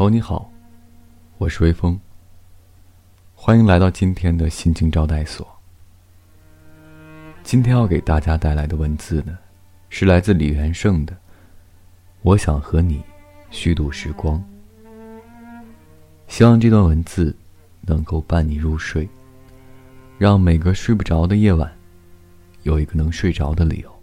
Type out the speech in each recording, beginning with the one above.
朋友你好，我是微风。欢迎来到今天的心情招待所。今天要给大家带来的文字呢，是来自李元胜的《我想和你虚度时光》。希望这段文字能够伴你入睡，让每个睡不着的夜晚有一个能睡着的理由。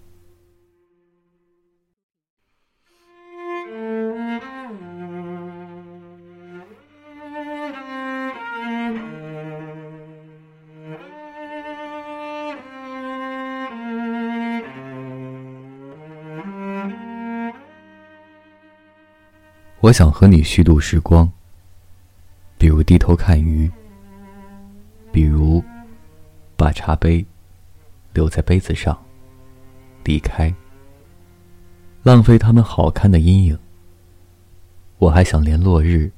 我想和你虚度时光，比如低头看鱼，比如把茶杯留在杯子上，离开，浪费他们好看的阴影。我还想连落日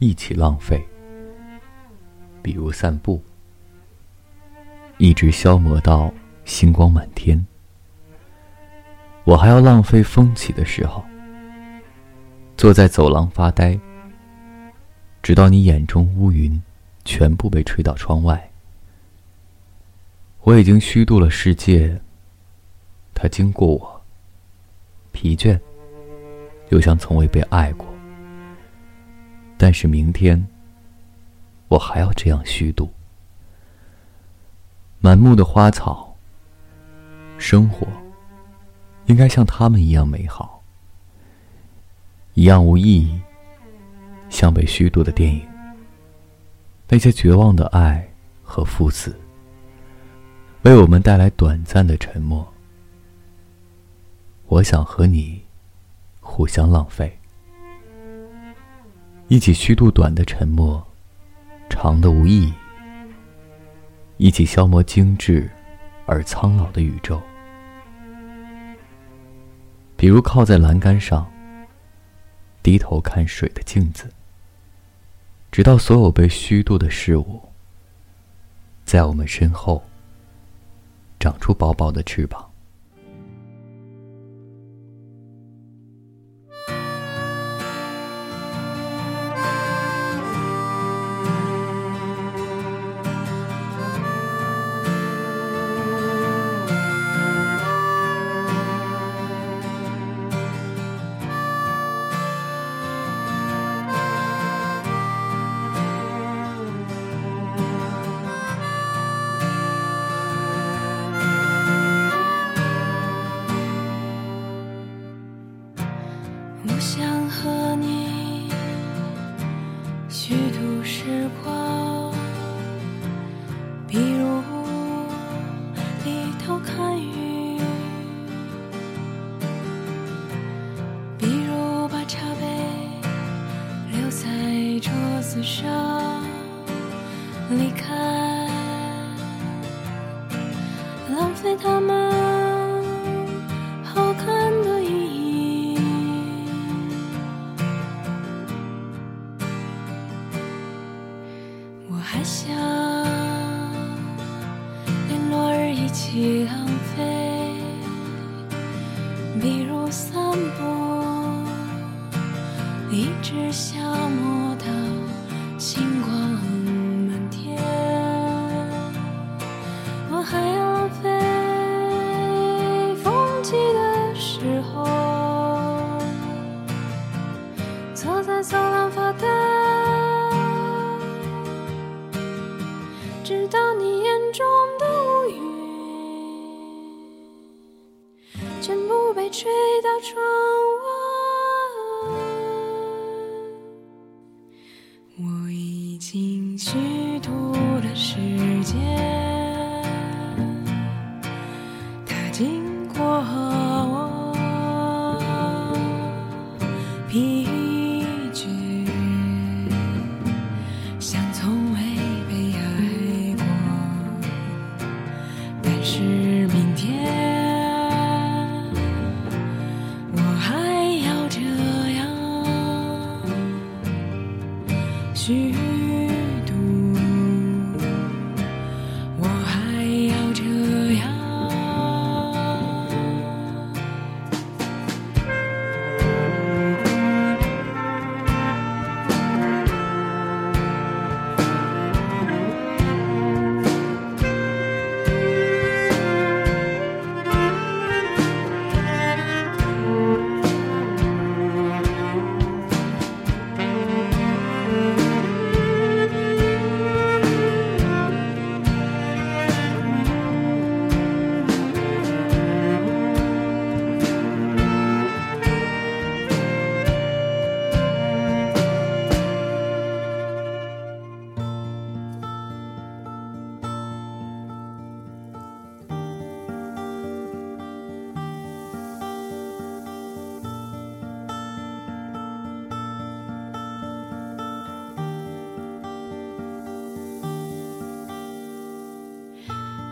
一起浪费，比如散步，一直消磨到星光满天。我还要浪费风起的时候。坐在走廊发呆，直到你眼中乌云全部被吹到窗外。我已经虚度了世界，它经过我，疲倦，又像从未被爱过。但是明天，我还要这样虚度。满目的花草，生活，应该像他们一样美好。一样无意义，像被虚度的电影。那些绝望的爱和赴死，为我们带来短暂的沉默。我想和你互相浪费，一起虚度短的沉默，长的无意义，一起消磨精致而苍老的宇宙。比如靠在栏杆上。低头看水的镜子，直到所有被虚度的事物，在我们身后长出薄薄的翅膀。虚度时光，比如低头看雨，比如把茶杯留在桌子上离开，浪费他们。比如散步，一直消磨到。星光满天，我还要浪费风起的时候，坐在经虚度的时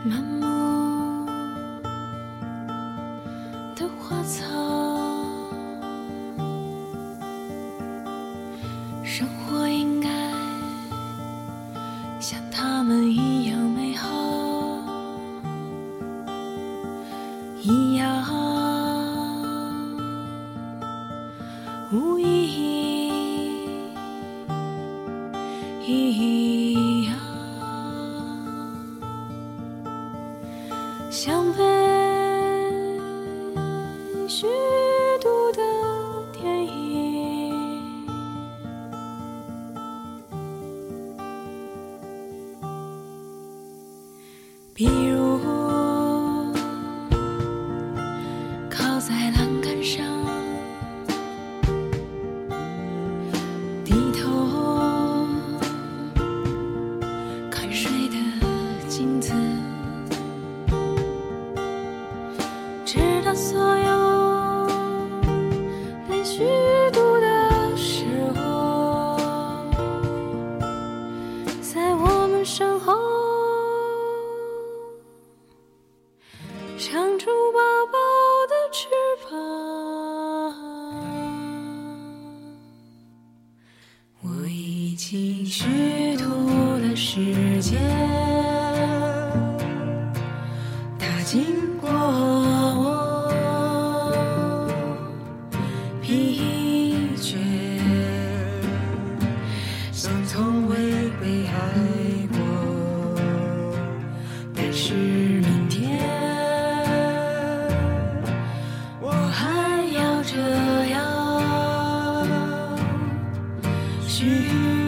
满目的花草。You. 虚度了时间，它经过我，疲倦，像从未被爱过。但是明天，我还要这样虚。